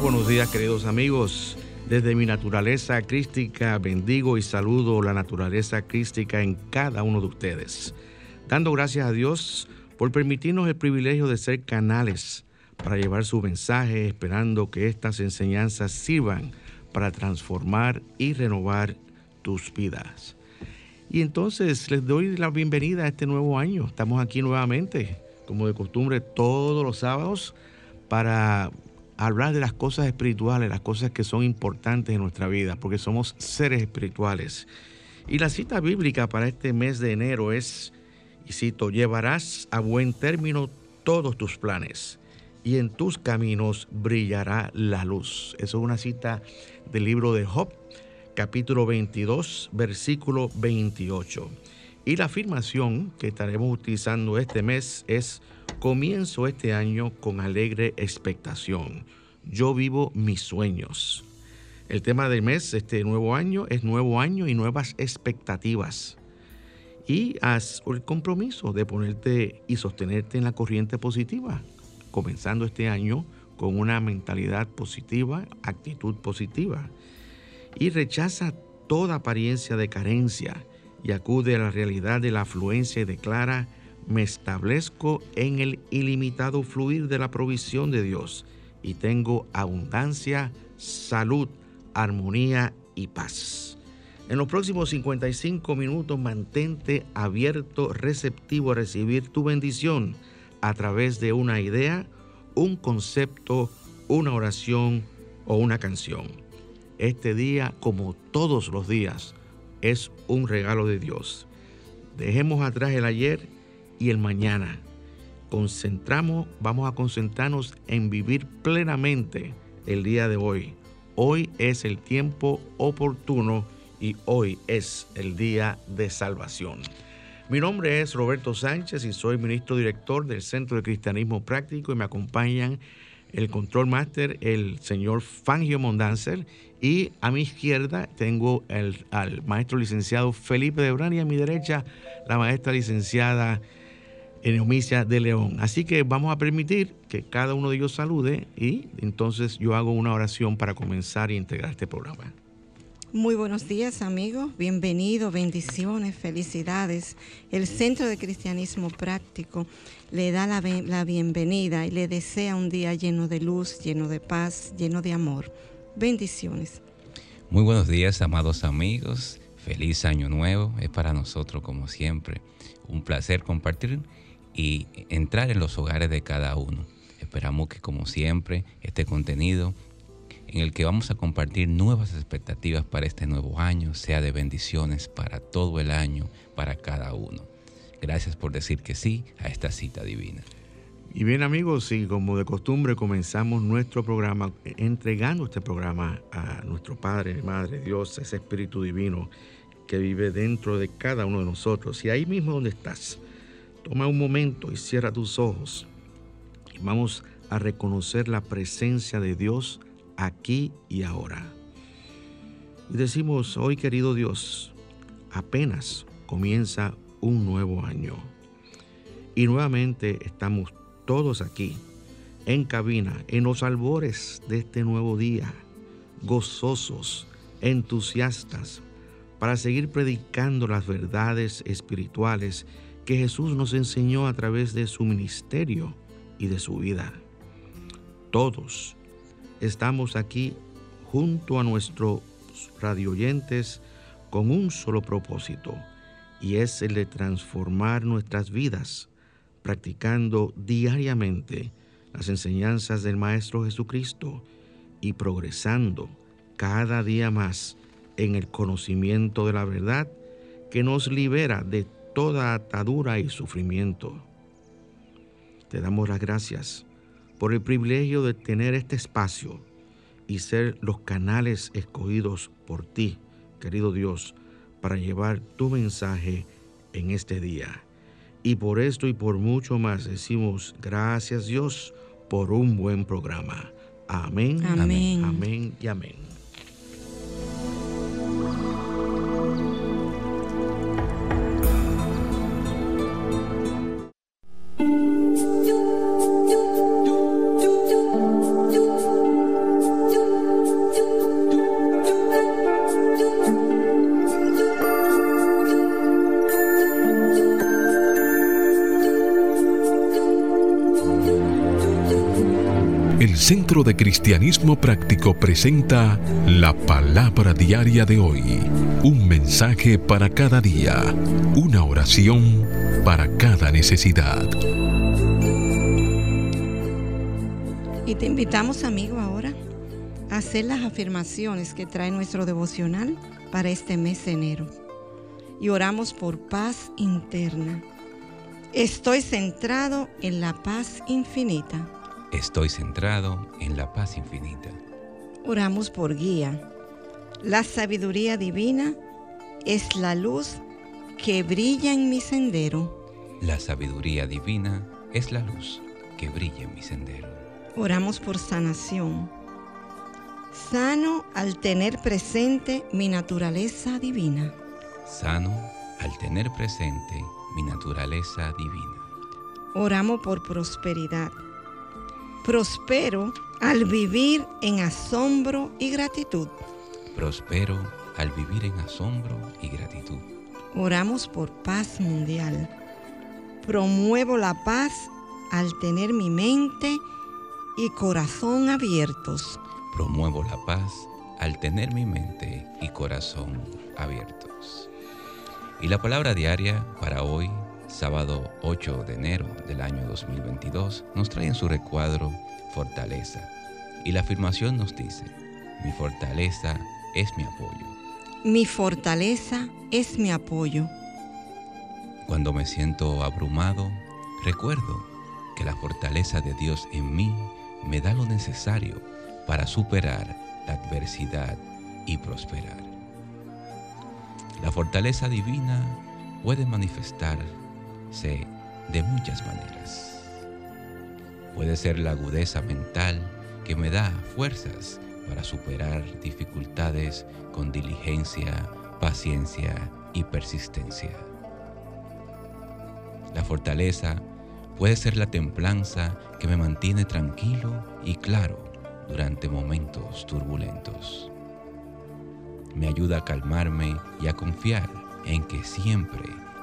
Buenos días queridos amigos. Desde mi naturaleza crística bendigo y saludo la naturaleza crística en cada uno de ustedes. Dando gracias a Dios por permitirnos el privilegio de ser canales para llevar su mensaje, esperando que estas enseñanzas sirvan para transformar y renovar tus vidas. Y entonces les doy la bienvenida a este nuevo año. Estamos aquí nuevamente, como de costumbre, todos los sábados para hablar de las cosas espirituales, las cosas que son importantes en nuestra vida, porque somos seres espirituales. Y la cita bíblica para este mes de enero es, y cito, llevarás a buen término todos tus planes y en tus caminos brillará la luz. Eso es una cita del libro de Job, capítulo 22, versículo 28. Y la afirmación que estaremos utilizando este mes es, comienzo este año con alegre expectación. Yo vivo mis sueños. El tema del mes, este nuevo año, es nuevo año y nuevas expectativas. Y haz el compromiso de ponerte y sostenerte en la corriente positiva, comenzando este año con una mentalidad positiva, actitud positiva. Y rechaza toda apariencia de carencia y acude a la realidad de la afluencia y declara, me establezco en el ilimitado fluir de la provisión de Dios y tengo abundancia, salud, armonía y paz. En los próximos 55 minutos mantente abierto, receptivo a recibir tu bendición a través de una idea, un concepto, una oración o una canción. Este día, como todos los días, es un regalo de Dios. Dejemos atrás el ayer y el mañana. Concentramos, vamos a concentrarnos en vivir plenamente el día de hoy. Hoy es el tiempo oportuno y hoy es el día de salvación. Mi nombre es Roberto Sánchez y soy ministro director del Centro de Cristianismo Práctico y me acompañan el control máster, el señor Fangio Mondanzer, y a mi izquierda tengo al maestro licenciado Felipe de Brani y a mi derecha la maestra licenciada Eneomicia de León. Así que vamos a permitir que cada uno de ellos salude y entonces yo hago una oración para comenzar e integrar este programa. Muy buenos días amigos, bienvenidos, bendiciones, felicidades. El Centro de Cristianismo Práctico le da la, bienvenida y le desea un día lleno de luz, lleno de paz, lleno de amor. Bendiciones. Muy buenos días amados amigos, feliz año nuevo, es para nosotros como siempre un placer compartir y entrar en los hogares de cada uno. Esperamos que como siempre este contenido en el que vamos a compartir nuevas expectativas para este nuevo año, sea de bendiciones para todo el año, para cada uno. Gracias por decir que sí a esta cita divina. Y bien amigos, y como de costumbre comenzamos nuestro programa entregando este programa a nuestro Padre, Madre, Dios, ese Espíritu Divino que vive dentro de cada uno de nosotros. Y ahí mismo donde estás, toma un momento y cierra tus ojos. Vamos a reconocer la presencia de Dios aquí y ahora. Y decimos, hoy querido Dios, apenas comienza un nuevo año. Y nuevamente estamos todos aquí, en cabina, en los albores de este nuevo día, gozosos, entusiastas, para seguir predicando las verdades espirituales que Jesús nos enseñó a través de su ministerio y de su vida. Todos estamos aquí junto a nuestros radioyentes con un solo propósito, y es el de transformar nuestras vidas, practicando diariamente las enseñanzas del Maestro Jesucristo y progresando cada día más en el conocimiento de la verdad que nos libera de toda atadura y sufrimiento. Te damos las gracias por el privilegio de tener este espacio y ser los canales escogidos por ti, querido Dios, para llevar tu mensaje en este día. Y por esto y por mucho más decimos gracias Dios por un buen programa. Amén. Amén. Amén y amén. Centro de Cristianismo Práctico presenta la palabra diaria de hoy. Un mensaje para cada día. Una oración para cada necesidad. Y te invitamos, amigo, ahora a hacer las afirmaciones que trae nuestro devocional para este mes de enero. Y oramos por paz interna. Estoy centrado en la paz infinita Estoy centrado en la paz infinita. Oramos por guía. La sabiduría divina es la luz que brilla en mi sendero. La sabiduría divina es la luz que brilla en mi sendero. Oramos por sanación. Sano al tener presente mi naturaleza divina. Sano al tener presente mi naturaleza divina. Oramos por prosperidad Prospero al vivir en asombro y gratitud. Prospero al vivir en asombro y gratitud. Oramos por paz mundial. Promuevo la paz al tener mi mente y corazón abiertos. Promuevo la paz al tener mi mente y corazón abiertos. Y la palabra diaria para hoy sábado 8 de enero del año 2022, nos trae en su recuadro fortaleza. Y la afirmación nos dice, mi fortaleza es mi apoyo. Mi fortaleza es mi apoyo. Cuando me siento abrumado, recuerdo que la fortaleza de Dios en mí me da lo necesario para superar la adversidad y prosperar. La fortaleza divina puede manifestar sé de muchas maneras. Puede ser la agudeza mental que me da fuerzas para superar dificultades con diligencia, paciencia y persistencia. La fortaleza puede ser la templanza que me mantiene tranquilo y claro durante momentos turbulentos. Me ayuda a calmarme y a confiar en que siempre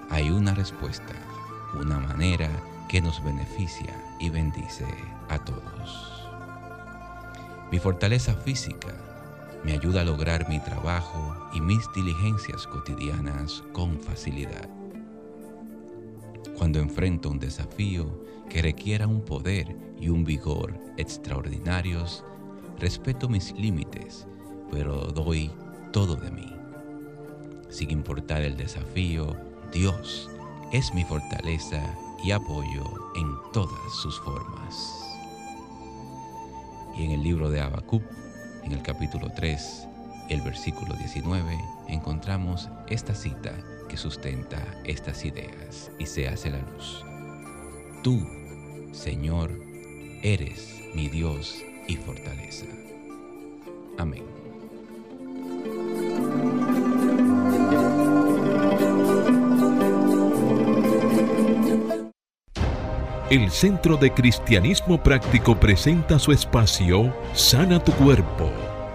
hay una respuesta una manera que nos beneficia y bendice a todos. Mi fortaleza física me ayuda a lograr mi trabajo y mis diligencias cotidianas con facilidad. Cuando enfrento un desafío que requiera un poder y un vigor extraordinarios, respeto mis límites, pero doy todo de mí. Sin importar el desafío, Dios es mi fortaleza y apoyo en todas sus formas. Y en el libro de Habacuc, en el capítulo 3, el versículo 19, encontramos esta cita que sustenta estas ideas y se hace la luz. Tú, Señor, eres mi Dios y fortaleza. Amén. El Centro de Cristianismo Práctico presenta su espacio Sana tu Cuerpo.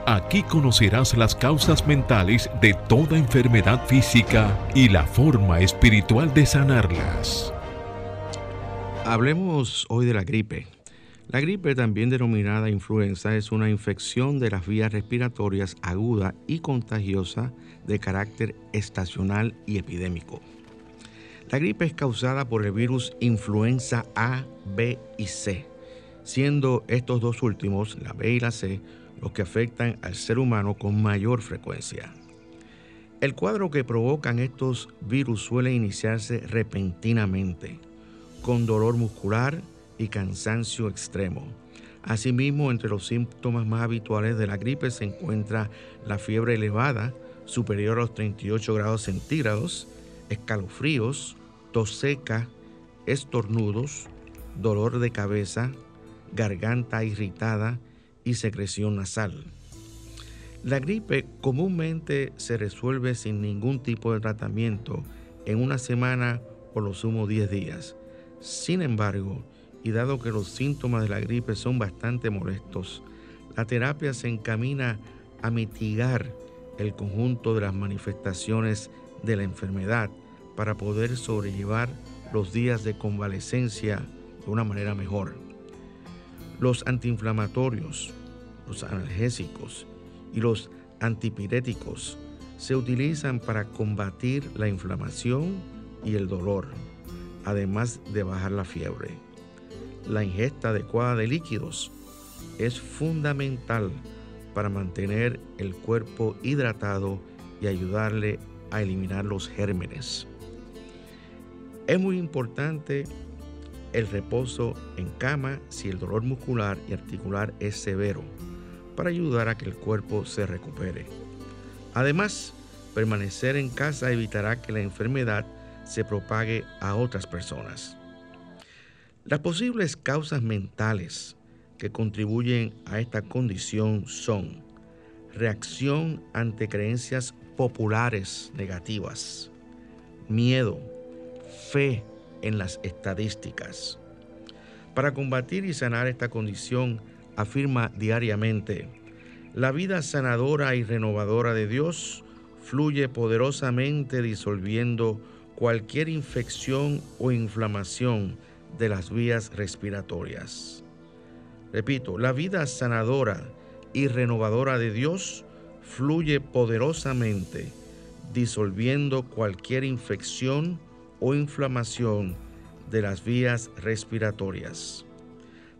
Aquí conocerás las causas mentales de toda enfermedad física y la forma espiritual de sanarlas. Hablemos hoy de la gripe. La gripe, también denominada influenza, es una infección de las vías respiratorias aguda y contagiosa de carácter estacional y epidémico. La gripe es causada por el virus influenza A, B y C, siendo estos dos últimos, la B y la C, los que afectan al ser humano con mayor frecuencia. El cuadro que provocan estos virus suele iniciarse repentinamente, con dolor muscular y cansancio extremo. Asimismo, entre los síntomas más habituales de la gripe se encuentra la fiebre elevada, superior a los 38 grados centígrados, escalofríos, tos seca, estornudos, dolor de cabeza, garganta irritada y secreción nasal. La gripe comúnmente se resuelve sin ningún tipo de tratamiento en una semana o lo sumo 10 días. Sin embargo, y dado que los síntomas de la gripe son bastante molestos, la terapia se encamina a mitigar el conjunto de las manifestaciones de la enfermedad para poder sobrellevar los días de convalecencia de una manera mejor. Los antiinflamatorios, los analgésicos y los antipiréticos se utilizan para combatir la inflamación y el dolor, además de bajar la fiebre. La ingesta adecuada de líquidos es fundamental para mantener el cuerpo hidratado y ayudarle a eliminar los gérmenes. Es muy importante el reposo en cama si el dolor muscular y articular es severo, para ayudar a que el cuerpo se recupere. Además, permanecer en casa evitará que la enfermedad se propague a otras personas. Las posibles causas mentales que contribuyen a esta condición son reacción ante creencias populares negativas, miedo, fe en las estadísticas. Para combatir y sanar esta condición, afirma diariamente, la vida sanadora y renovadora de Dios fluye poderosamente disolviendo cualquier infección o inflamación de las vías respiratorias. Repito, la vida sanadora y renovadora de Dios fluye poderosamente disolviendo cualquier infección o inflamación de las vías respiratorias.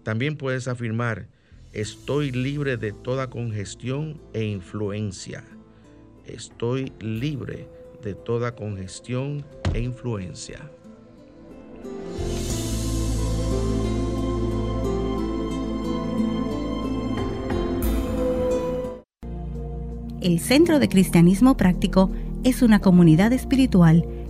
También puedes afirmar, estoy libre de toda congestión e influencia. Estoy libre de toda congestión e influencia. El Centro de Cristianismo Práctico es una comunidad espiritual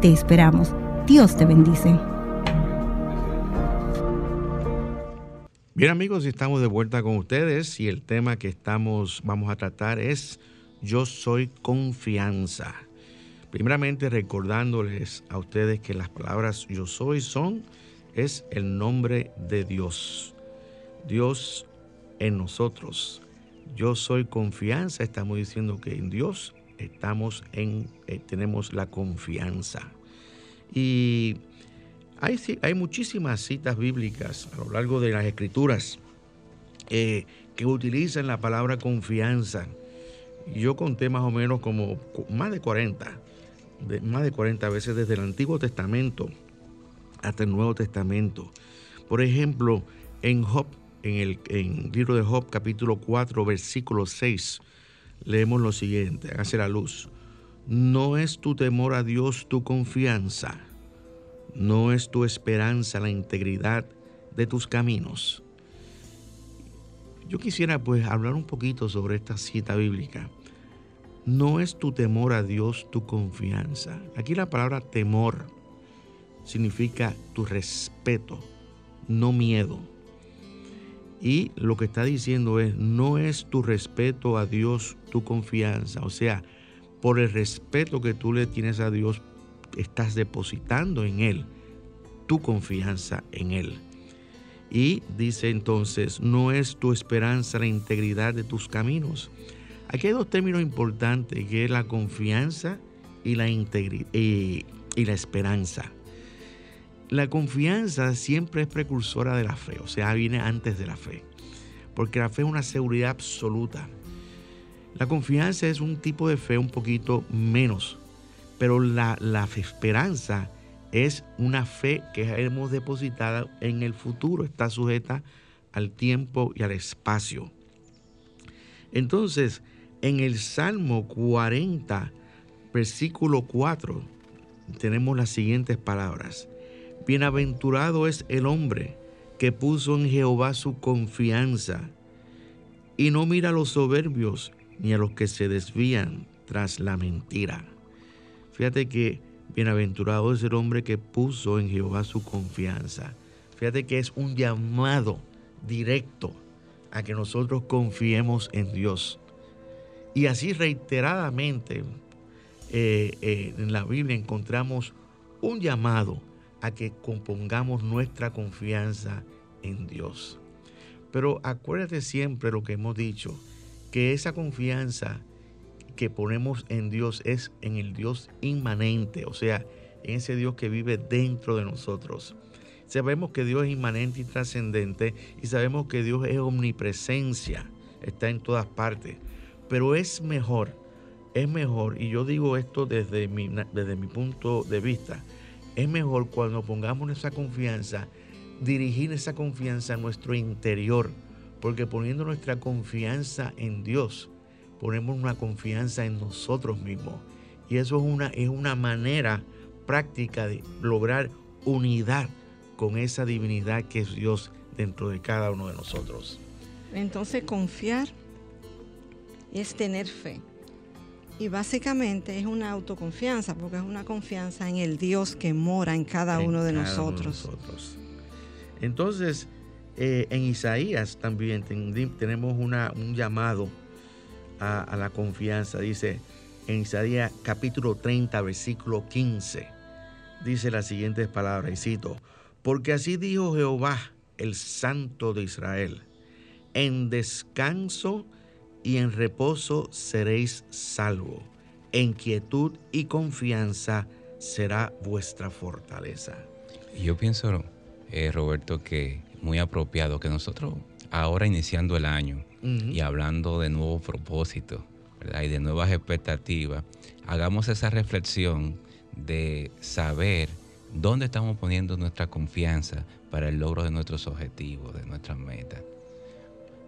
Te esperamos. Dios te bendice. Bien amigos, estamos de vuelta con ustedes y el tema que estamos vamos a tratar es Yo soy confianza. Primeramente recordándoles a ustedes que las palabras yo soy son es el nombre de Dios. Dios en nosotros. Yo soy confianza, estamos diciendo que en Dios estamos en, eh, tenemos la confianza. Y hay, hay, muchísimas citas bíblicas a lo largo de las escrituras eh, que utilizan la palabra confianza. Yo conté más o menos como más de 40, de, más de 40 veces desde el Antiguo Testamento hasta el Nuevo Testamento. Por ejemplo, en Job, en el, en el libro de Job capítulo 4, versículo 6, leemos lo siguiente, hágase la luz. No es tu temor a Dios tu confianza, no es tu esperanza la integridad de tus caminos. Yo quisiera pues hablar un poquito sobre esta cita bíblica. No es tu temor a Dios tu confianza. Aquí la palabra temor significa tu respeto, no miedo. Y lo que está diciendo es, no es tu respeto a Dios tu confianza. O sea, por el respeto que tú le tienes a Dios, estás depositando en Él tu confianza en Él. Y dice entonces, no es tu esperanza la integridad de tus caminos. Aquí hay dos términos importantes, que es la confianza y la, y, y la esperanza. La confianza siempre es precursora de la fe, o sea, viene antes de la fe, porque la fe es una seguridad absoluta. La confianza es un tipo de fe un poquito menos, pero la, la esperanza es una fe que hemos depositado en el futuro, está sujeta al tiempo y al espacio. Entonces, en el Salmo 40, versículo 4, tenemos las siguientes palabras. Bienaventurado es el hombre que puso en Jehová su confianza y no mira a los soberbios ni a los que se desvían tras la mentira. Fíjate que bienaventurado es el hombre que puso en Jehová su confianza. Fíjate que es un llamado directo a que nosotros confiemos en Dios. Y así reiteradamente eh, eh, en la Biblia encontramos un llamado a que compongamos nuestra confianza en Dios. Pero acuérdate siempre lo que hemos dicho, que esa confianza que ponemos en Dios es en el Dios inmanente, o sea, en ese Dios que vive dentro de nosotros. Sabemos que Dios es inmanente y trascendente y sabemos que Dios es omnipresencia, está en todas partes. Pero es mejor, es mejor, y yo digo esto desde mi, desde mi punto de vista, es mejor cuando pongamos esa confianza, dirigir esa confianza a nuestro interior, porque poniendo nuestra confianza en Dios, ponemos una confianza en nosotros mismos. Y eso es una, es una manera práctica de lograr unidad con esa divinidad que es Dios dentro de cada uno de nosotros. Entonces confiar es tener fe. Y básicamente es una autoconfianza, porque es una confianza en el Dios que mora en cada, uno, de nosotros. Entonces, eh, en Isaías también tenemos una, un llamado a, a, la confianza. Dice en Isaías capítulo 30, versículo 15, dice las siguientes palabras, y cito, porque así dijo Jehová, el Santo de Israel, en descanso y en reposo seréis salvo. En quietud y confianza será vuestra fortaleza. Yo pienso, eh, Roberto, que muy apropiado que nosotros, ahora iniciando el año y hablando de nuevos propósitos y de nuevas expectativas, hagamos esa reflexión de saber dónde estamos poniendo nuestra confianza para el logro de nuestros objetivos, de nuestras metas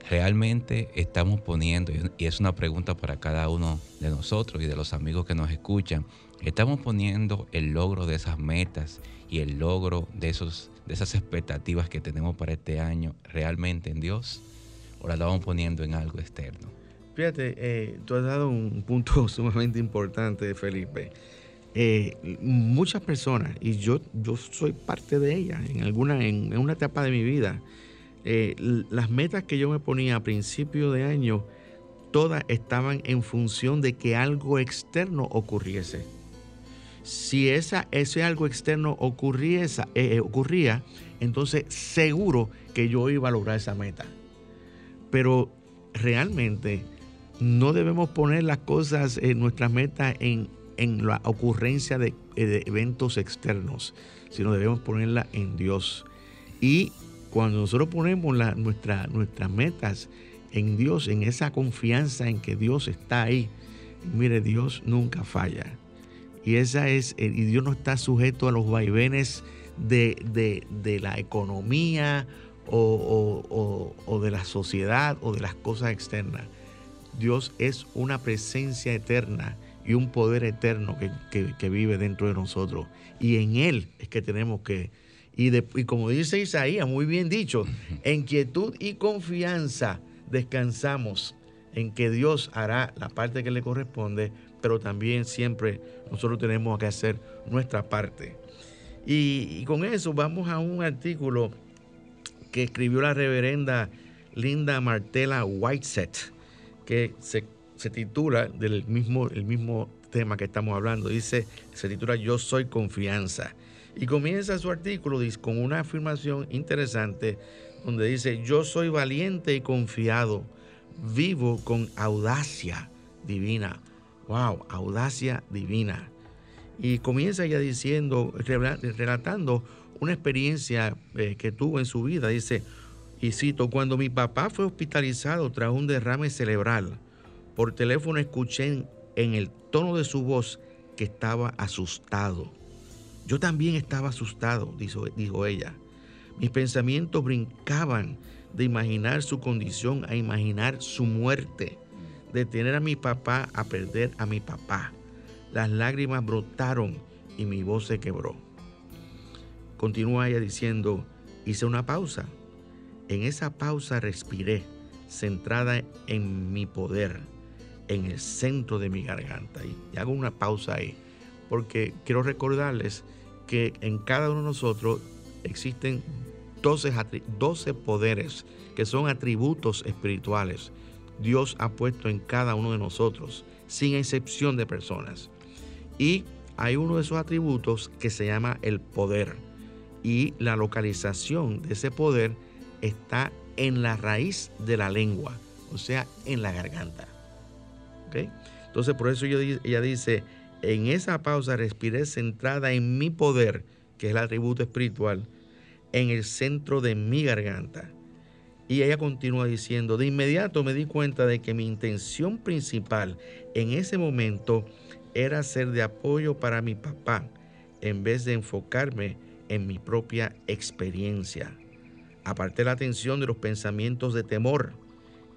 realmente estamos poniendo, y es una pregunta para cada uno de nosotros y de los amigos que nos escuchan, estamos poniendo el logro de esas metas y el logro de, esos, de esas expectativas que tenemos para este año realmente en Dios o la estamos poniendo en algo externo. Fíjate, eh, tú has dado un punto sumamente importante, Felipe. Eh, muchas personas, y yo, yo soy parte de ellas, en, alguna, en una etapa de mi vida, eh, las metas que yo me ponía a principio de año, todas estaban en función de que algo externo ocurriese. Si esa, ese algo externo ocurriese, eh, eh, ocurría, entonces seguro que yo iba a lograr esa meta. Pero realmente no debemos poner las cosas, en nuestras metas en, la ocurrencia de, de eventos externos, sino debemos ponerla en Dios. Y cuando nosotros ponemos nuestras metas en Dios, en esa confianza en que Dios está ahí, mire, Dios nunca falla. Y esa es, eh, y Dios no está sujeto a los vaivenes de, la economía o, de la sociedad o de las cosas externas. Dios es una presencia eterna y un poder eterno que vive dentro de nosotros. Y en Él es que tenemos que, y, como dice Isaías, muy bien dicho, en quietud y confianza descansamos en que Dios hará la parte que le corresponde, pero también siempre nosotros tenemos que hacer nuestra parte. Y, con eso vamos a un artículo que escribió la reverenda Linda Martela Whiteset, que se, se, titula del mismo, el mismo tema que estamos hablando. Dice, se titula Yo soy confianza. Y comienza su artículo con una afirmación interesante donde dice, yo soy valiente y confiado, vivo con audacia divina. ¡Wow! Audacia divina. Y comienza ella diciendo, relatando una experiencia eh, que tuvo en su vida. Dice, y cito, cuando mi papá fue hospitalizado tras un derrame cerebral, por teléfono escuché en el tono de su voz que estaba asustado. Yo también estaba asustado, dijo, ella. Mis pensamientos brincaban de imaginar su condición a imaginar su muerte, de tener a mi papá a perder a mi papá. Las lágrimas brotaron y mi voz se quebró. Continúa ella diciendo, hice una pausa. En esa pausa respiré, centrada en mi poder, en el centro de mi garganta. Y hago una pausa ahí, porque quiero recordarles que en cada uno de nosotros existen 12, 12 poderes que son atributos espirituales. Dios ha puesto en cada uno de nosotros, sin excepción de personas. Y hay uno de esos atributos que se llama el poder. Y la localización de ese poder está en la raíz de la lengua, o sea, en la garganta. Entonces, por eso ella dice, en esa pausa respiré centrada en mi poder, que es el atributo espiritual, en el centro de mi garganta. Y ella continúa diciendo, de inmediato me di cuenta de que mi intención principal en ese momento era ser de apoyo para mi papá, en vez de enfocarme en mi propia experiencia. Aparté la atención de los pensamientos de temor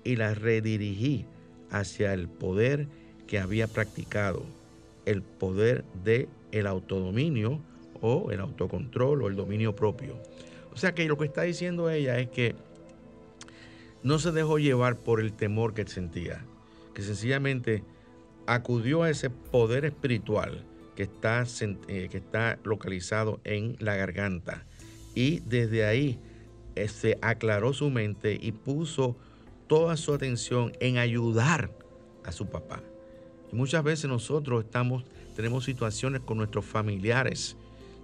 y la redirigí hacia el poder que había practicado, el poder de el autodominio o el autocontrol o el dominio propio. O sea que lo que está diciendo ella es que no se dejó llevar por el temor que sentía, que sencillamente acudió a ese poder espiritual que está, eh, que está localizado en la garganta y desde ahí se este, aclaró su mente y puso toda su atención en ayudar a su papá. Muchas veces nosotros estamos, tenemos situaciones con nuestros familiares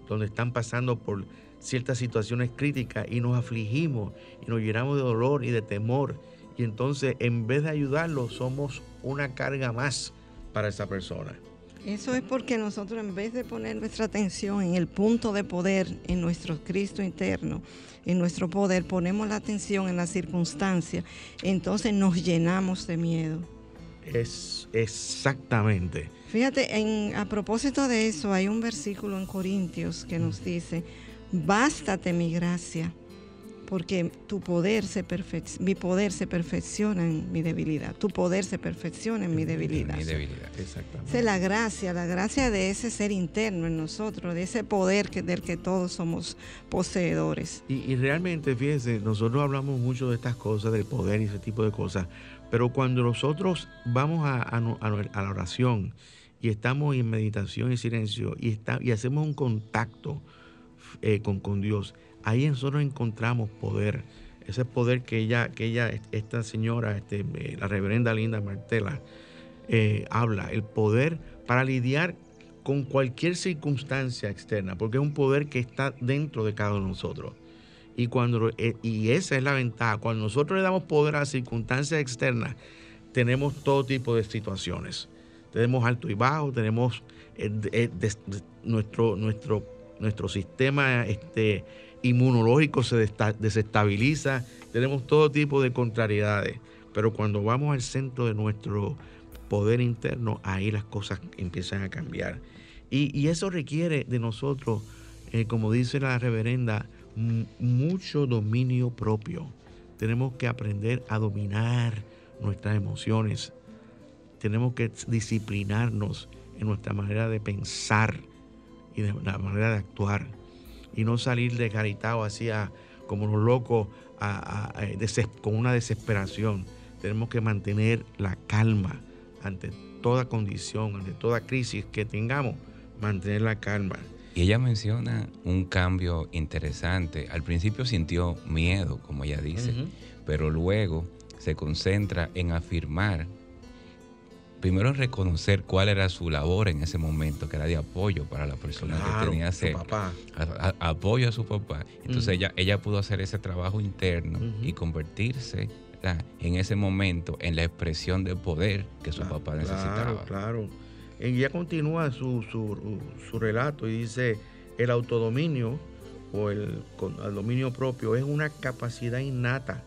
donde están pasando por ciertas situaciones críticas y nos afligimos y nos llenamos de dolor y de temor. Y entonces en vez de ayudarlos somos una carga más para esa persona. Eso es porque nosotros en vez de poner nuestra atención en el punto de poder, en nuestro Cristo interno, en nuestro poder, ponemos la atención en las circunstancias, entonces nos llenamos de miedo. Es exactamente. Fíjate, en, a propósito de eso, hay un versículo en Corintios que nos dice, bástate mi gracia, porque tu poder se mi poder se perfecciona en mi debilidad, tu poder se perfecciona en mi debilidad. mi debilidad, exactamente. Es la gracia, la gracia de ese ser interno en nosotros, de ese poder que, del que todos somos poseedores. Y, realmente, fíjense, nosotros hablamos mucho de estas cosas, del poder y ese tipo de cosas, pero cuando nosotros vamos a, la oración y estamos en meditación y silencio y, hacemos un contacto, eh, con, con, Dios, ahí nosotros encontramos poder. Ese poder que ella, que ella esta señora, este, eh, la reverenda Linda Martela, eh, habla, el poder para lidiar con cualquier circunstancia externa, porque es un poder que está dentro de cada uno de nosotros. Y, cuando, y esa es la ventaja. Cuando nosotros le damos poder a las circunstancias externas, tenemos todo tipo de situaciones. Tenemos alto y bajo, tenemos nuestro, nuestro nuestro sistema este, inmunológico se desestabiliza, tenemos todo tipo de contrariedades, pero cuando vamos al centro de nuestro poder interno, ahí las cosas empiezan a cambiar. Y, eso requiere de nosotros, eh, como dice la reverenda, mucho dominio propio. Tenemos que aprender a dominar nuestras emociones. Tenemos que disciplinarnos en nuestra manera de pensar y de la manera de actuar y no salir desgaritado así como los locos con una desesperación. Tenemos que mantener la calma ante toda condición, ante toda crisis que tengamos, mantener la calma. Y ella menciona un cambio interesante. Al principio sintió miedo, como ella dice, pero luego se concentra en afirmar primero reconocer cuál era su labor en ese momento, que era de apoyo para la persona que tenía ese apoyo a su papá. Entonces ella, ella pudo hacer ese trabajo interno y convertirse en ese momento en la expresión de poder que su papá necesitaba. Claro, Y ya continúa su, su, relato y dice, el autodominio o el, dominio propio es una capacidad innata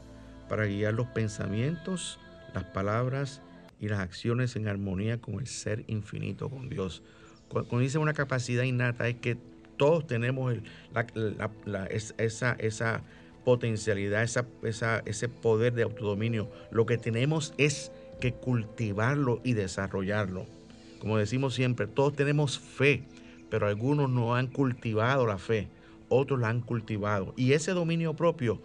para guiar los pensamientos, las palabras y las acciones en armonía con el ser infinito, con Dios. Cuando dice una capacidad innata es que todos tenemos esa, esa potencialidad, esa, ese poder de autodominio. Lo que tenemos es que cultivarlo y desarrollarlo. Como decimos siempre, todos tenemos fe, pero algunos no han cultivado la fe, otros la han cultivado. Y ese dominio propio,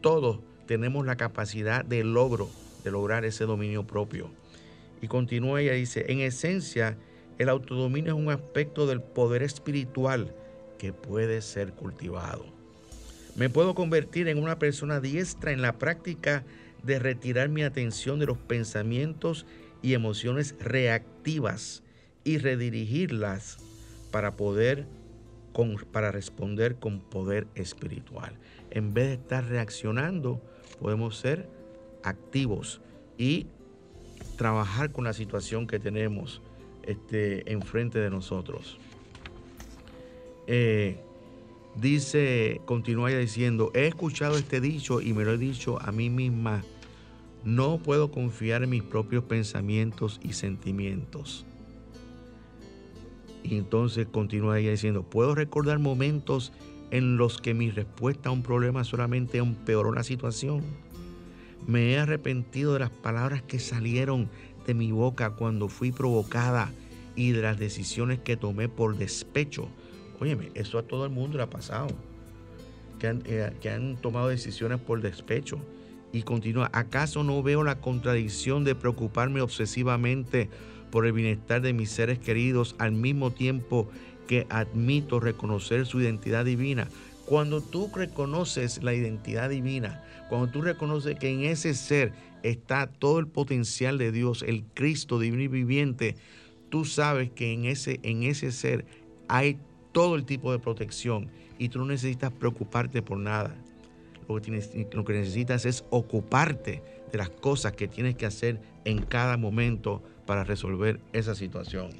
todos tenemos la capacidad de logro, de lograr ese dominio propio. Y continúa ella, dice, en esencia, el autodominio es un aspecto del poder espiritual que puede ser cultivado. Me puedo convertir en una persona diestra en la práctica de retirar mi atención de los pensamientos y emociones reactivas y redirigirlas para poder para responder con poder espiritual. En vez de estar reaccionando, podemos ser activos y trabajar con la situación que tenemos este, enfrente de nosotros. Eh, dice, continúa diciendo, he escuchado este dicho y me lo he dicho a mí misma, no puedo confiar en mis propios pensamientos y sentimientos. Y entonces continúa ella diciendo, puedo recordar momentos en los que mi respuesta a un problema solamente empeoró la situación. Me he arrepentido de las palabras que salieron de mi boca cuando fui provocada y de las decisiones que tomé por despecho Óyeme, eso a todo el mundo le ha pasado. Que han, eh, que han tomado decisiones por despecho. Y continúa, ¿acaso no veo la contradicción de preocuparme obsesivamente por el bienestar de mis seres queridos al mismo tiempo que admito reconocer su identidad divina? Cuando tú reconoces la identidad divina, cuando tú reconoces que en ese ser está todo el potencial de Dios, el Cristo divino y viviente, tú sabes que en ese, en ese ser hay todo el tipo de protección y tú no necesitas preocuparte por nada. Lo que, tienes, lo que necesitas es ocuparte de las cosas que tienes que hacer en cada momento para resolver esa situación.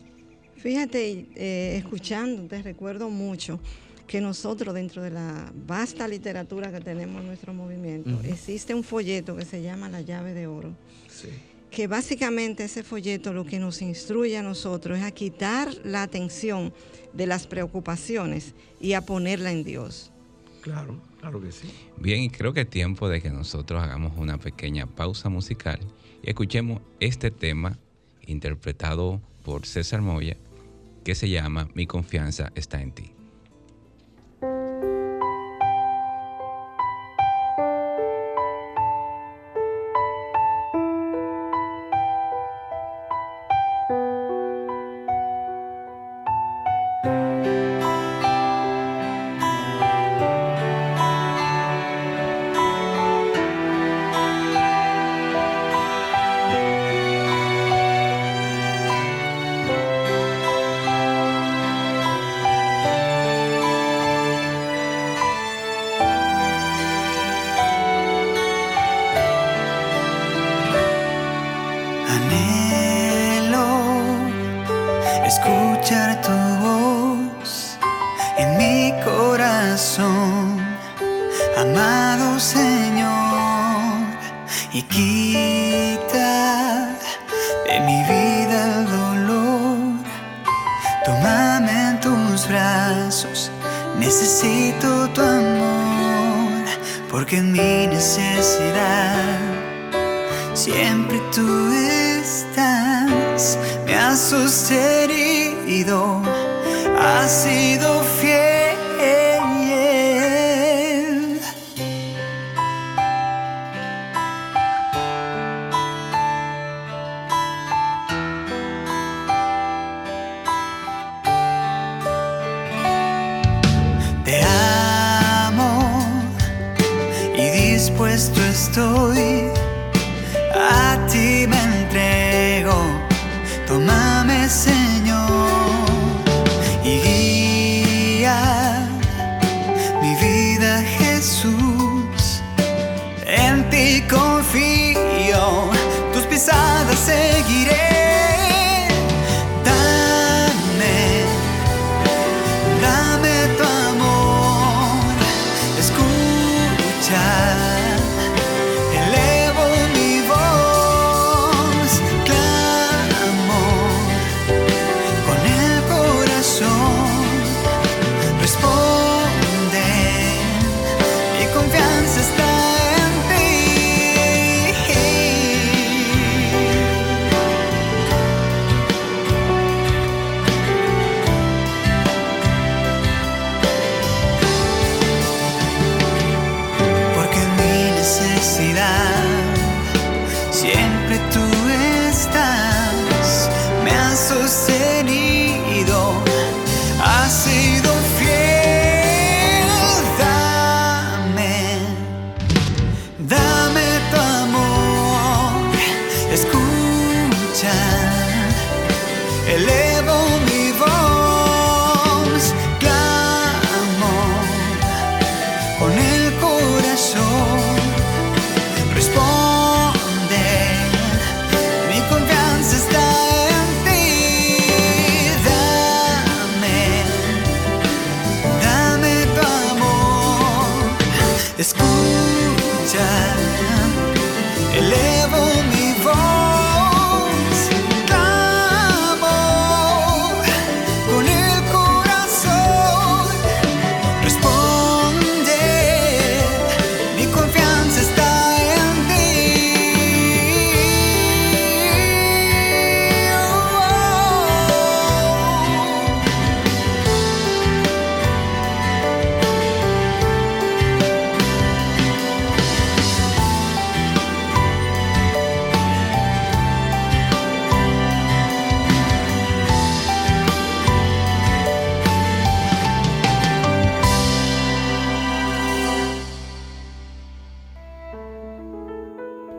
Fíjate, eh, escuchando, te recuerdo mucho que nosotros dentro de la vasta literatura que tenemos en nuestro movimiento, existe un folleto que se llama La llave de oro. Sí que básicamente ese folleto lo que nos instruye a nosotros es a quitar la atención de las preocupaciones y a ponerla en Dios. Claro, claro que sí. Bien, y creo que es tiempo de que nosotros hagamos una pequeña pausa musical y escuchemos este tema interpretado por César Moya que se llama Mi confianza está en ti.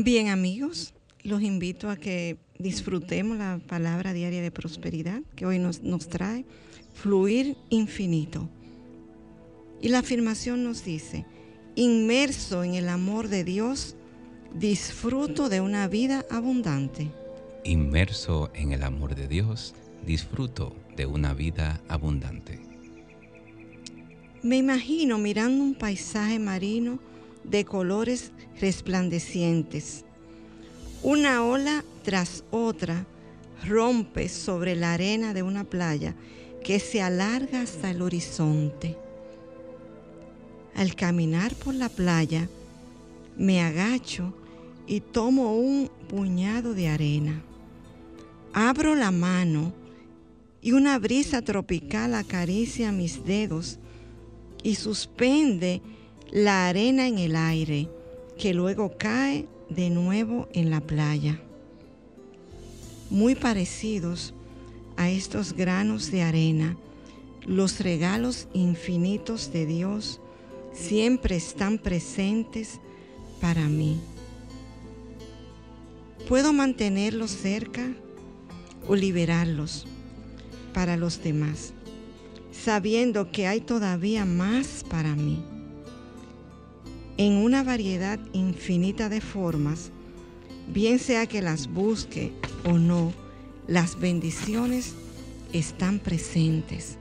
Bien amigos, los invito a que disfrutemos la palabra diaria de prosperidad que hoy nos, nos trae, fluir infinito. Y la afirmación nos dice, inmerso en el amor de Dios, disfruto de una vida abundante. Inmerso en el amor de Dios, disfruto de una vida abundante. Me imagino mirando un paisaje marino de colores resplandecientes una ola tras otra rompe sobre la arena de una playa que se alarga hasta el horizonte. Al caminar por la playa, me agacho y tomo un puñado de arena. Abro la mano y una brisa tropical acaricia mis dedos y suspende la arena en el aire, que luego cae de nuevo en la playa. Muy parecidos a estos granos de arena, los regalos infinitos de Dios siempre están presentes para mí. Puedo mantenerlos cerca o liberarlos para los demás, sabiendo que hay todavía más para mí en una variedad infinita de formas, bien sea que las busque o no, las bendiciones están presentes.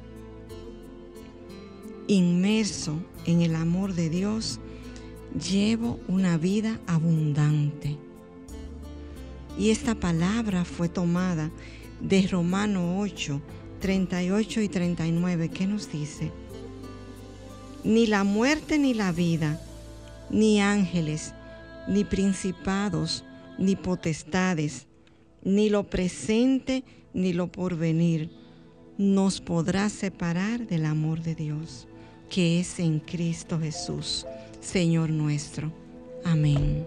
Inmerso en el amor de Dios, llevo una vida abundante. Y esta palabra fue tomada de Romano 8, 38 y 39, que nos dice, ni la muerte ni la vida, ni ángeles, ni principados, ni potestades, ni lo presente, ni lo porvenir, nos podrá separar del amor de Dios, que es en Cristo Jesús, Señor nuestro. Amén.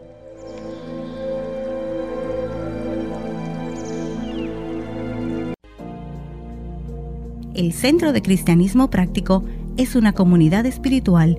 El Centro de Cristianismo Práctico es una comunidad espiritual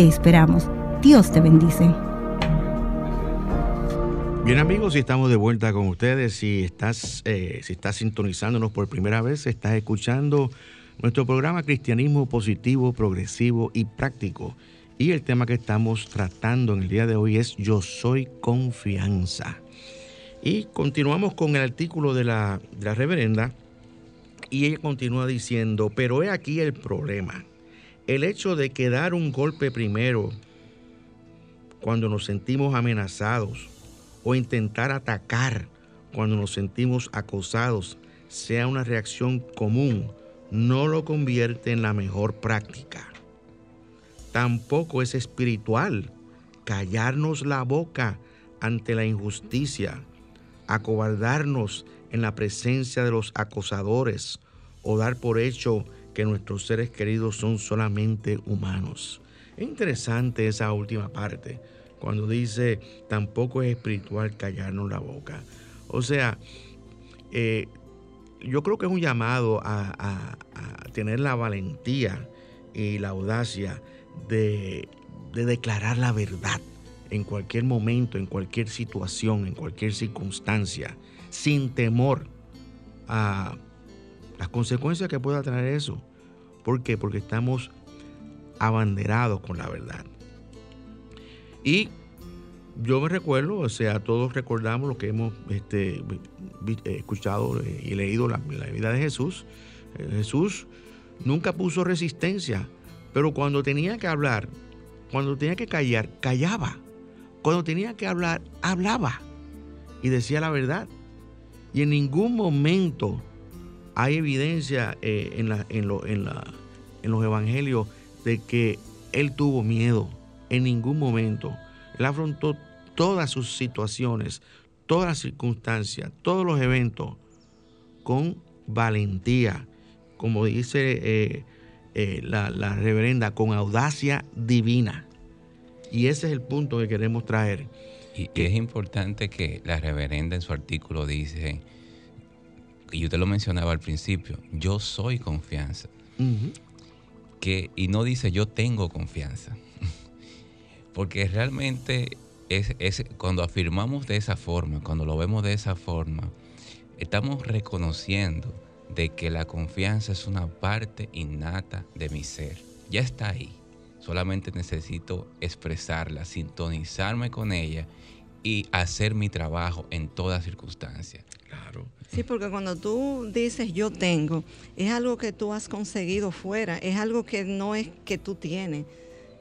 Te esperamos. Dios te bendice. Bien amigos, estamos de vuelta con ustedes, si estás, eh, si estás sintonizándonos por primera vez, estás escuchando nuestro programa Cristianismo Positivo, Progresivo y Práctico. Y el tema que estamos tratando en el día de hoy es Yo soy confianza. Y continuamos con el artículo de la, de la reverenda y ella continúa diciendo, pero he aquí el problema el hecho de que dar un golpe primero cuando nos sentimos amenazados o intentar atacar cuando nos sentimos acosados sea una reacción común, no lo convierte en la mejor práctica. Tampoco es espiritual callarnos la boca ante la injusticia, acobardarnos en la presencia de los acosadores o dar por hecho que nuestros seres queridos son solamente humanos. Es interesante esa última parte, cuando dice, tampoco es espiritual callarnos la boca. O sea, eh, yo creo que es un llamado a, tener la valentía y la audacia de, de declarar la verdad en cualquier momento, en cualquier situación, en cualquier circunstancia, sin temor a las consecuencias que pueda traer eso. ¿Por qué? Porque estamos abanderados con la verdad. Y yo me recuerdo, o sea, todos recordamos lo que hemos este, escuchado y leído la, la vida de Jesús. Eh, Jesús nunca puso resistencia, pero cuando tenía que hablar, cuando tenía que callar, callaba. Cuando tenía que hablar, hablaba y decía la verdad. Y en ningún momento hay evidencia eh, en, en los evangelios de que él tuvo miedo. En ningún momento. Él afrontó todas sus situaciones, todas las circunstancias, todos los eventos con valentía, como dice eh, eh, la, la, reverenda, con audacia divina. Y ese es el punto que queremos traer. Y, es importante que la reverenda en su artículo dice, y usted lo mencionaba al principio, yo soy confianza. Y no dice yo tengo confianza. Porque realmente es, es, cuando afirmamos de esa forma, cuando lo vemos de esa forma, estamos reconociendo de que la confianza es una parte innata de mi ser. Ya está ahí. Solamente necesito expresarla, sintonizarme con ella y hacer mi trabajo en toda circunstancia. Claro. Sí, porque cuando tú dices yo tengo, es algo que tú has conseguido fuera, es algo que no es que tú tienes,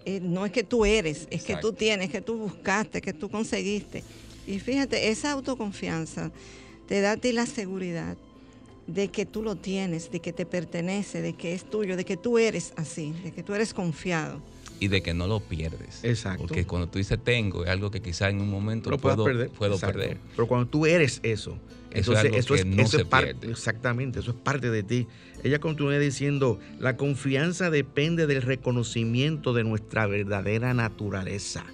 eh, no es que tú eres, es que tú tienes, que tú buscaste, que tú conseguiste. Y fíjate, esa autoconfianza te da a ti la seguridad de que tú lo tienes, de que te pertenece, de que es tuyo, de que tú eres así, de que tú eres confiado. Y de que no lo pierdes. Exacto. Porque cuando tú dices tengo, es algo que quizá en un momento lo puedo perder. Puedo perder. Pero cuando tú eres eso, entonces eso es, no se parte, exactamente, eso es parte de ti. Ella continúa diciendo, la confianza depende del reconocimiento de nuestra verdadera naturaleza.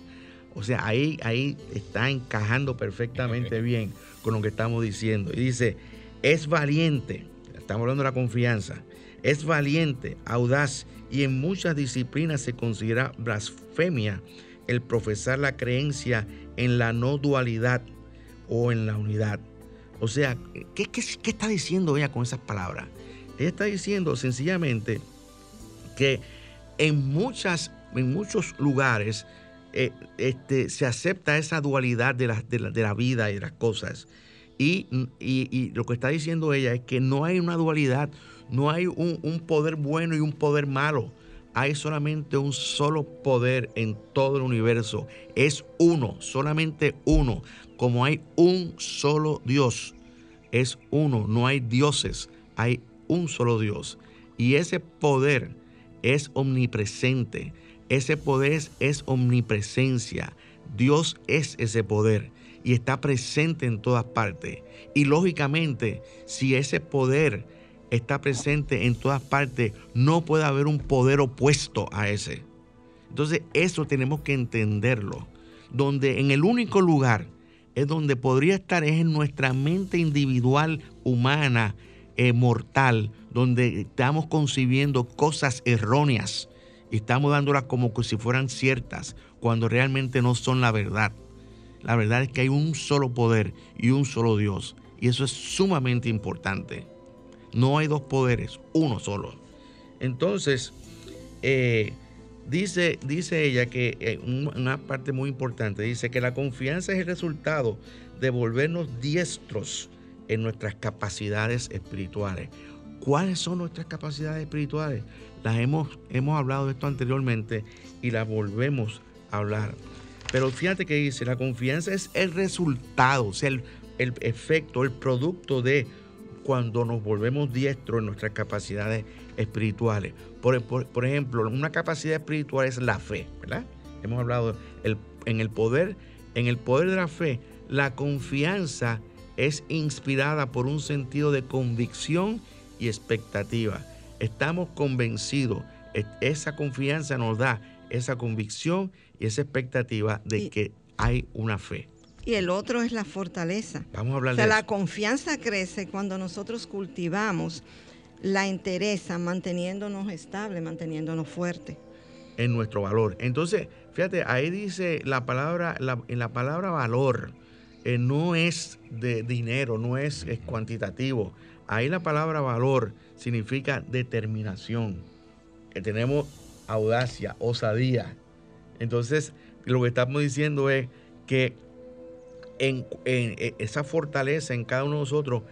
O sea, ahí, ahí está encajando perfectamente bien con lo que estamos diciendo. Y dice, es valiente, estamos hablando de la confianza, es valiente, audaz y en muchas disciplinas se considera blasfemia el profesar la creencia en la no dualidad o en la unidad. O sea, ¿qué, está diciendo ella con esas palabras? Ella está diciendo sencillamente que en, muchas, en muchos lugares eh, este, se acepta esa dualidad de de la vida y de las cosas. Y, lo que está diciendo ella es que no hay una dualidad, no hay un, poder bueno y un poder malo. Hay solamente un solo poder en todo el universo. Es uno, solamente uno. Como hay un solo Dios, es uno, no hay dioses, hay un solo Dios. Y ese poder es omnipresente. Ese poder es omnipresencia. Dios es ese poder y está presente en todas partes. Y lógicamente, si ese poder está presente en todas partes, no puede haber un poder opuesto a ese. Entonces, eso tenemos que entenderlo. Donde en el único lugar es donde podría estar es en nuestra mente individual, humana, eh, mortal, donde estamos concibiendo cosas erróneas y estamos dándolas como si fueran ciertas, cuando realmente no son la verdad. La verdad es que hay un solo poder y un solo Dios. Y eso es sumamente importante. No hay dos poderes, uno solo. Entonces, eh, dice, dice ella que eh, una parte muy importante, dice que la confianza es el resultado de volvernos diestros en nuestras capacidades espirituales. ¿Cuáles son nuestras capacidades espirituales? Las hemos, hemos hablado de esto anteriormente y las volvemos a hablar. Pero fíjate que dice, la confianza es el resultado, o sea, el, efecto, el producto de cuando nos volvemos diestros en nuestras capacidades espirituales. Por, ejemplo, una capacidad espiritual es la fe, ¿verdad? Hemos hablado en el poder, en el poder de la fe, la confianza es inspirada por un sentido de convicción y expectativa. Estamos convencidos, esa confianza nos da esa convicción y esa expectativa de que hay una fe. Y el otro es la fortaleza. Vamos a hablar o sea, la confianza crece cuando nosotros cultivamos la entereza, manteniéndonos estable, manteniéndonos fuerte. En nuestro valor. Entonces, fíjate, ahí dice la palabra, en la palabra valor, eh, no es de dinero, no es, es cuantitativo. Ahí la palabra valor significa determinación. Que tenemos audacia, osadía, entonces, lo que estamos diciendo es que en, esa fortaleza en cada uno de nosotros,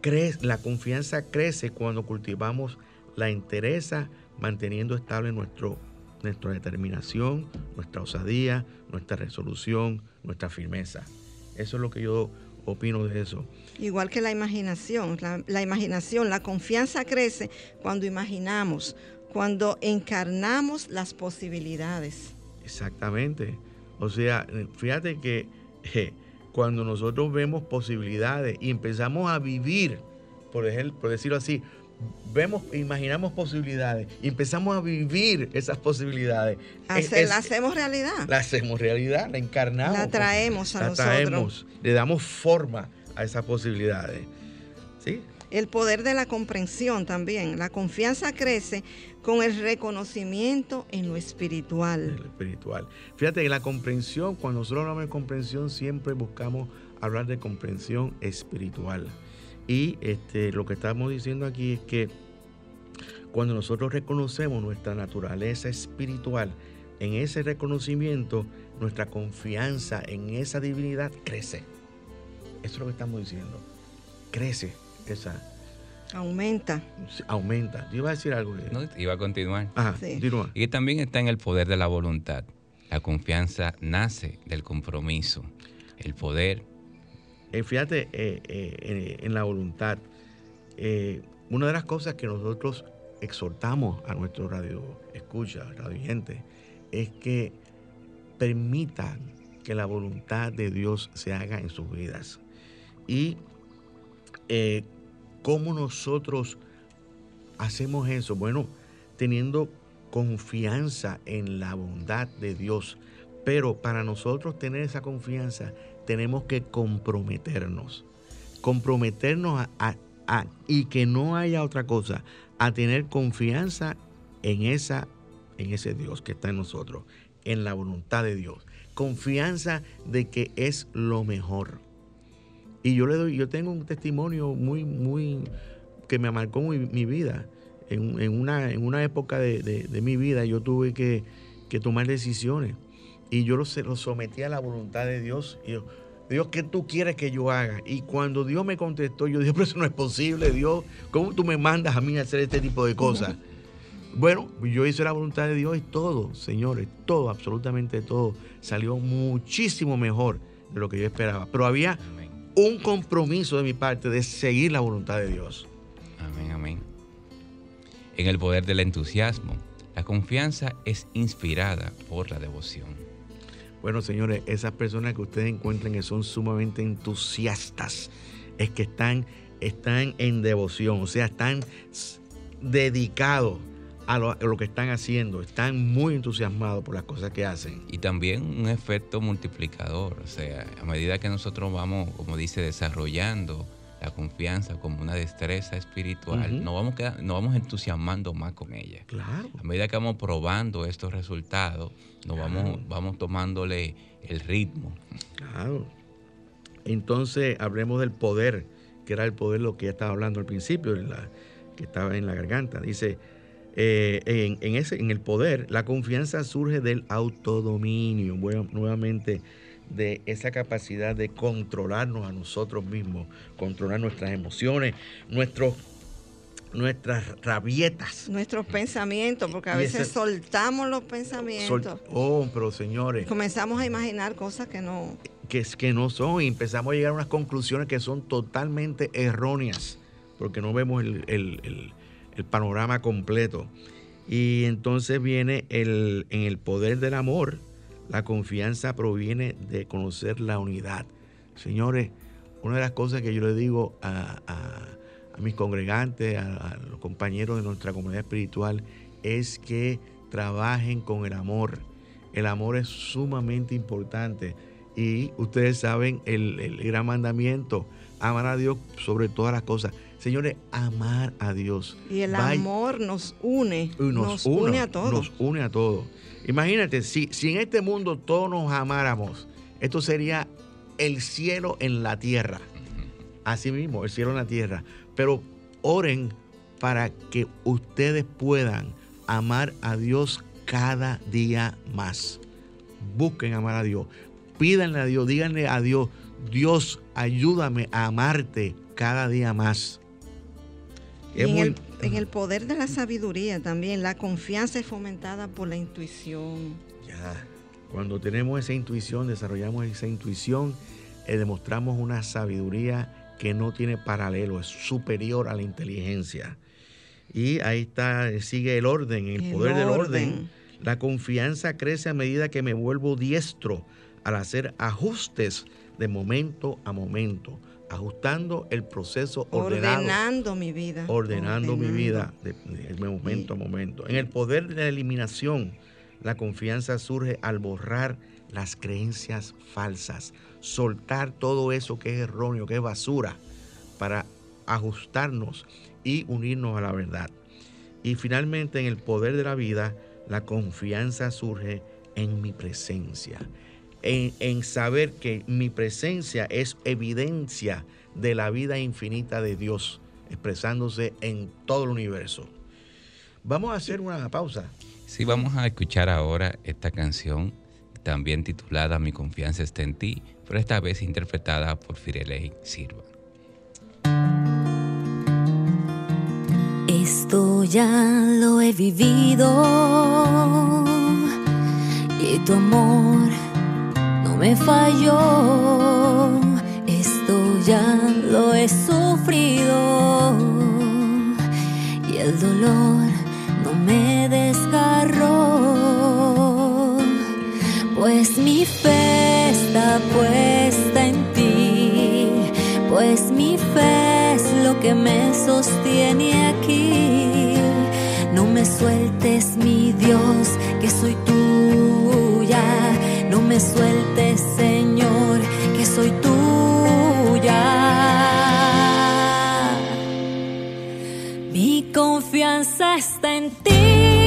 crece, la confianza crece cuando cultivamos la entereza, manteniendo estable nuestro, nuestra determinación, nuestra osadía, nuestra resolución, nuestra firmeza. Eso es lo que yo opino de eso. Igual que la imaginación, la, imaginación, la confianza crece cuando imaginamos, cuando encarnamos las posibilidades. Exactamente. O sea, fíjate que cuando nosotros vemos posibilidades y empezamos a vivir, por, ejemplo, por decirlo así, vemos, imaginamos posibilidades y empezamos a vivir esas posibilidades. la hacemos realidad. La hacemos realidad, la encarnamos. La traemos a la Traemos, le damos forma a esas posibilidades. ¿Sí? El poder de la comprensión también. La confianza crece con el reconocimiento en lo espiritual. lo espiritual. Fíjate que la comprensión, cuando nosotros hablamos de comprensión, siempre buscamos hablar de comprensión espiritual. Y este, lo que estamos diciendo aquí es que cuando nosotros reconocemos nuestra naturaleza espiritual, en ese reconocimiento, nuestra confianza en esa divinidad crece. Eso es lo que estamos diciendo. Crece esa. Aumenta. Aumenta. Yo iba a decir algo. No, iba a continuar. Ajá, Y también está en el poder de la voluntad. La confianza nace del compromiso. El poder eh, fíjate, eh, eh, en la voluntad, una de las cosas que nosotros exhortamos a nuestro radio escucha, radio gente, es que permitan que la voluntad de Dios se haga en sus vidas. Y cómo nosotros hacemos eso, bueno, teniendo confianza en la bondad de Dios. Pero para nosotros tener esa confianza tenemos que comprometernos. Comprometernos a, y que no haya otra cosa, a tener confianza en, esa, en ese Dios que está en nosotros, en la voluntad de Dios. Confianza de que es lo mejor. Y yo le doy, yo tengo un testimonio muy, muy, que me marcó mi vida. En, una, en una época de, mi vida yo tuve que, tomar decisiones. Y yo lo, lo sometí a la voluntad de Dios. Dios, ¿qué tú quieres que yo haga? Y cuando Dios me contestó, yo dije, pero eso no es posible, Dios. ¿Cómo tú me mandas a mí a hacer este tipo de cosas? Bueno, yo hice la voluntad de Dios y todo, señores, todo, absolutamente todo, salió muchísimo mejor de lo que yo esperaba. Pero había un compromiso de mi parte de seguir la voluntad de Dios. Amén, amén. En el poder del entusiasmo, la confianza es inspirada por la devoción. Bueno, señores, esas personas que ustedes encuentran que son sumamente entusiastas, es que están, están en devoción, o sea, están dedicados a lo, a lo, que están haciendo, están muy entusiasmados por las cosas que hacen. Y también un efecto multiplicador, o sea, a medida que nosotros vamos, como dice, desarrollando la confianza como una destreza espiritual, nos, vamos nos vamos entusiasmando más con ella. Claro. A medida que vamos probando estos resultados, nos vamos, vamos tomándole el ritmo. Claro. Entonces, hablemos del poder, que era el poder lo que ya estaba hablando al principio, la, que estaba en la garganta. Dice, eh, en, ese, en el poder, la confianza surge del autodominio. Bueno, nuevamente de esa capacidad de controlarnos a nosotros mismos, controlar nuestras emociones, nuestros nuestras rabietas. Nuestros pensamientos, porque a veces soltamos los pensamientos. oh, pero señores. Comenzamos a imaginar cosas que no. Que, que no son y empezamos a llegar a unas conclusiones que son totalmente erróneas, porque no vemos el, el panorama completo. Y entonces viene el, en el poder del amor, la confianza proviene de conocer la unidad. Señores, una de las cosas que yo le digo a, mis congregantes, a, los compañeros de nuestra comunidad espiritual, es que trabajen con el amor. El amor es sumamente importante. Y ustedes saben el, gran mandamiento, amar a Dios sobre todas las cosas. Señores, amar a Dios. Y el amor nos une. Nos, une a todos. Nos une a todos. Imagínate, si, si en este mundo todos nos amáramos, esto sería el cielo en la tierra. Así mismo, el cielo en la tierra. Pero oren para que ustedes puedan amar a Dios cada día más. Busquen amar a Dios. pídanle a Dios, díganle a Dios, Dios, ayúdame a amarte cada día más. En, el, en, el, poder de la sabiduría también, la confianza es fomentada por la intuición. Ya, cuando tenemos esa intuición, desarrollamos esa intuición, eh, demostramos una sabiduría que no tiene paralelo, es superior a la inteligencia. Y ahí está, sigue el orden, el, poder del orden. La confianza crece a medida que me vuelvo diestro al hacer ajustes de momento a momento, ajustando el proceso ordenado. Ordenando mi vida. Ordenando, mi vida de, momento a momento. En el poder de la eliminación, la confianza surge al borrar las creencias falsas, soltar todo eso que es erróneo, que es basura, para ajustarnos y unirnos a la verdad. Y finalmente en el poder de la vida, la confianza surge en mi presencia, en, saber que mi presencia es evidencia de la vida infinita de Dios, expresándose en todo el universo. Vamos a hacer una pausa. Sí, vamos a escuchar ahora esta canción, también titulada Mi confianza está en ti, pero esta vez interpretada por Firelei Silva. Esto ya lo he vivido y tu amor me falló. Esto ya lo he sufrido y el dolor no me desgarró. Pues mi fe está puesta en ti, pues mi fe es lo que me sostiene aquí. No me sueltes, mi Dios, que soy tuya. Me sueltes, Señor, que soy tuya. Mi confianza está en ti.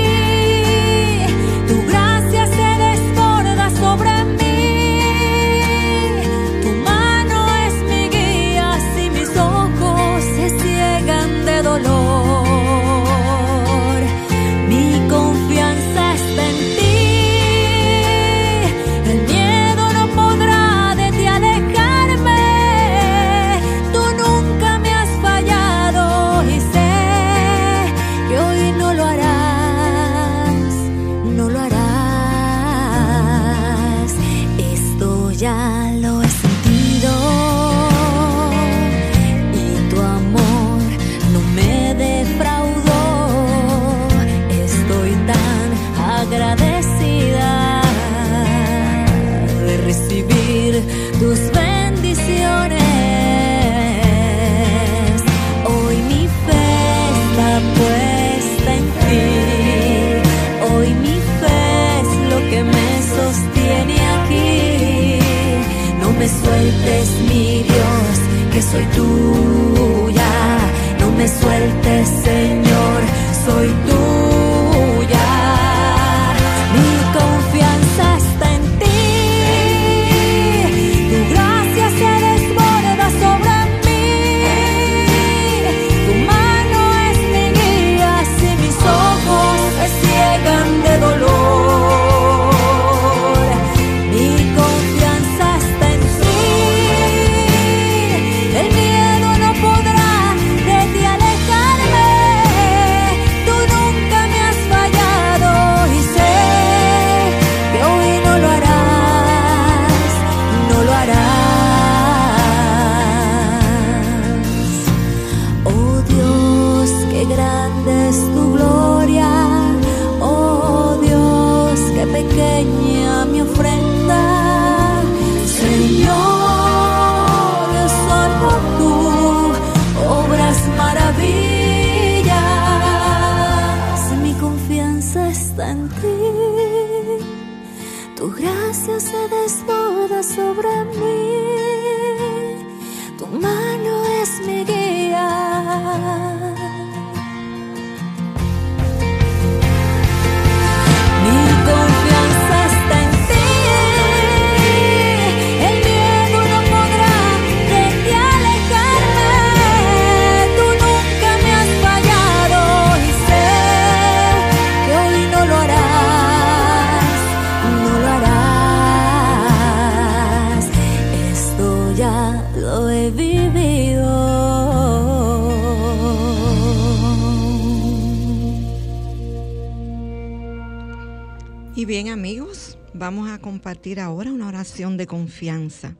Ahora una oración de confianza.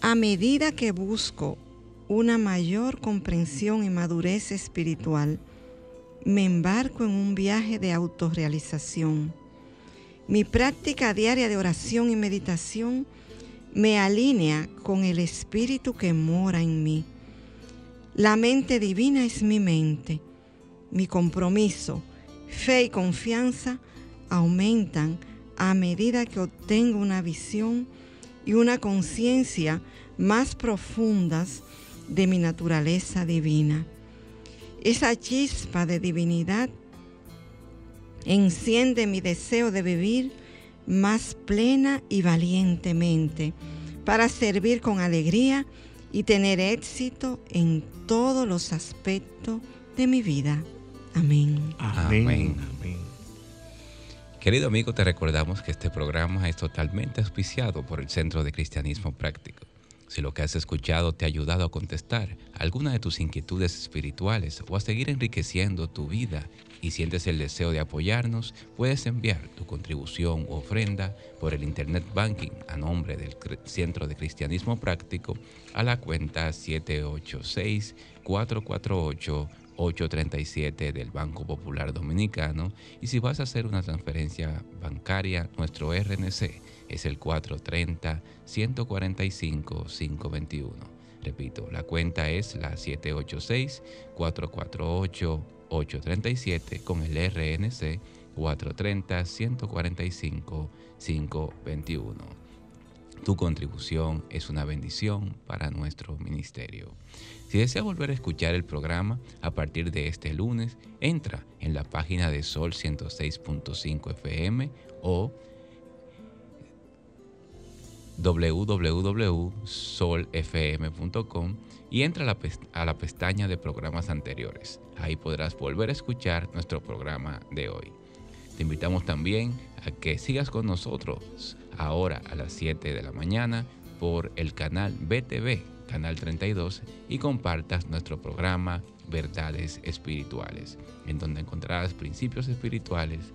A medida que busco una mayor comprensión y madurez espiritual, me embarco en un viaje de autorrealización. Mi práctica diaria de oración y meditación me alinea con el espíritu que mora en mí. La mente divina es mi mente. Mi compromiso, fe y confianza aumentan a medida que obtengo una visión y una conciencia más profundas de mi naturaleza divina. Esa chispa de divinidad enciende mi deseo de vivir más plena y valientemente para servir con alegría y tener éxito en todos los aspectos de mi vida. Amén. Amén. Amén. Querido amigo, te recordamos que este programa es totalmente auspiciado por el Centro de Cristianismo Práctico. Si lo que has escuchado te ha ayudado a contestar alguna de tus inquietudes espirituales o a seguir enriqueciendo tu vida y sientes el deseo de apoyarnos, puedes enviar tu contribución u ofrenda por el Internet Banking a nombre del Centro de Cristianismo Práctico a la cuenta 786-448-837 del Banco Popular Dominicano y si vas a hacer una transferencia bancaria, nuestro RNC es el 430-145-521. Repito, la cuenta es la 786-448-837 con el RNC 430-145-521. Tu contribución es una bendición para nuestro ministerio. Si deseas volver a escuchar el programa a partir de este lunes, entra en la página de Sol 106.5 FM o www.solfm.com y entra a la, a la pestaña de programas anteriores. Ahí podrás volver a escuchar nuestro programa de hoy. Te invitamos también a que sigas con nosotros ahora a las 7 de la mañana por el canal BTV, Canal 32, y compartas nuestro programa Verdades Espirituales, en donde encontrarás principios espirituales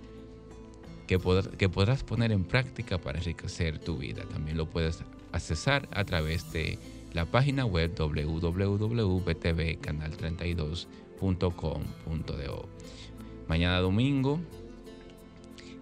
que, pod- que podrás poner en práctica para enriquecer tu vida. También lo puedes accesar a través de la página web www.btvcanal32.com.do. Mañana domingo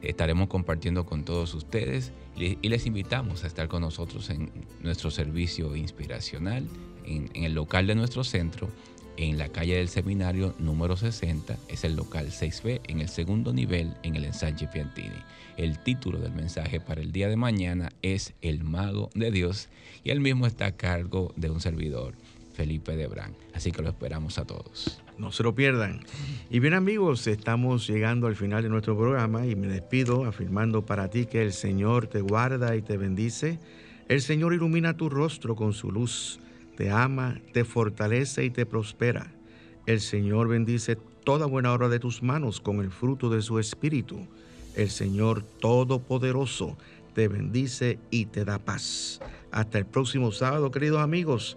estaremos compartiendo con todos ustedes y les invitamos a estar con nosotros en nuestro servicio inspiracional en, el local de nuestro centro en la calle del seminario número 60, es el local 6B, en el segundo nivel, en el ensanche Piantini. El título del mensaje para el día de mañana es El Mago de Dios y el mismo está a cargo de un servidor, Felipe Debrán. Así que lo esperamos a todos. No se lo pierdan. Y bien amigos, estamos llegando al final de nuestro programa y me despido afirmando para ti que el Señor te guarda y te bendice. El Señor ilumina tu rostro con su luz, te ama, te fortalece y te prospera. El Señor bendice toda buena obra de tus manos con el fruto de su espíritu. El Señor Todopoderoso te bendice y te da paz. Hasta el próximo sábado, queridos amigos,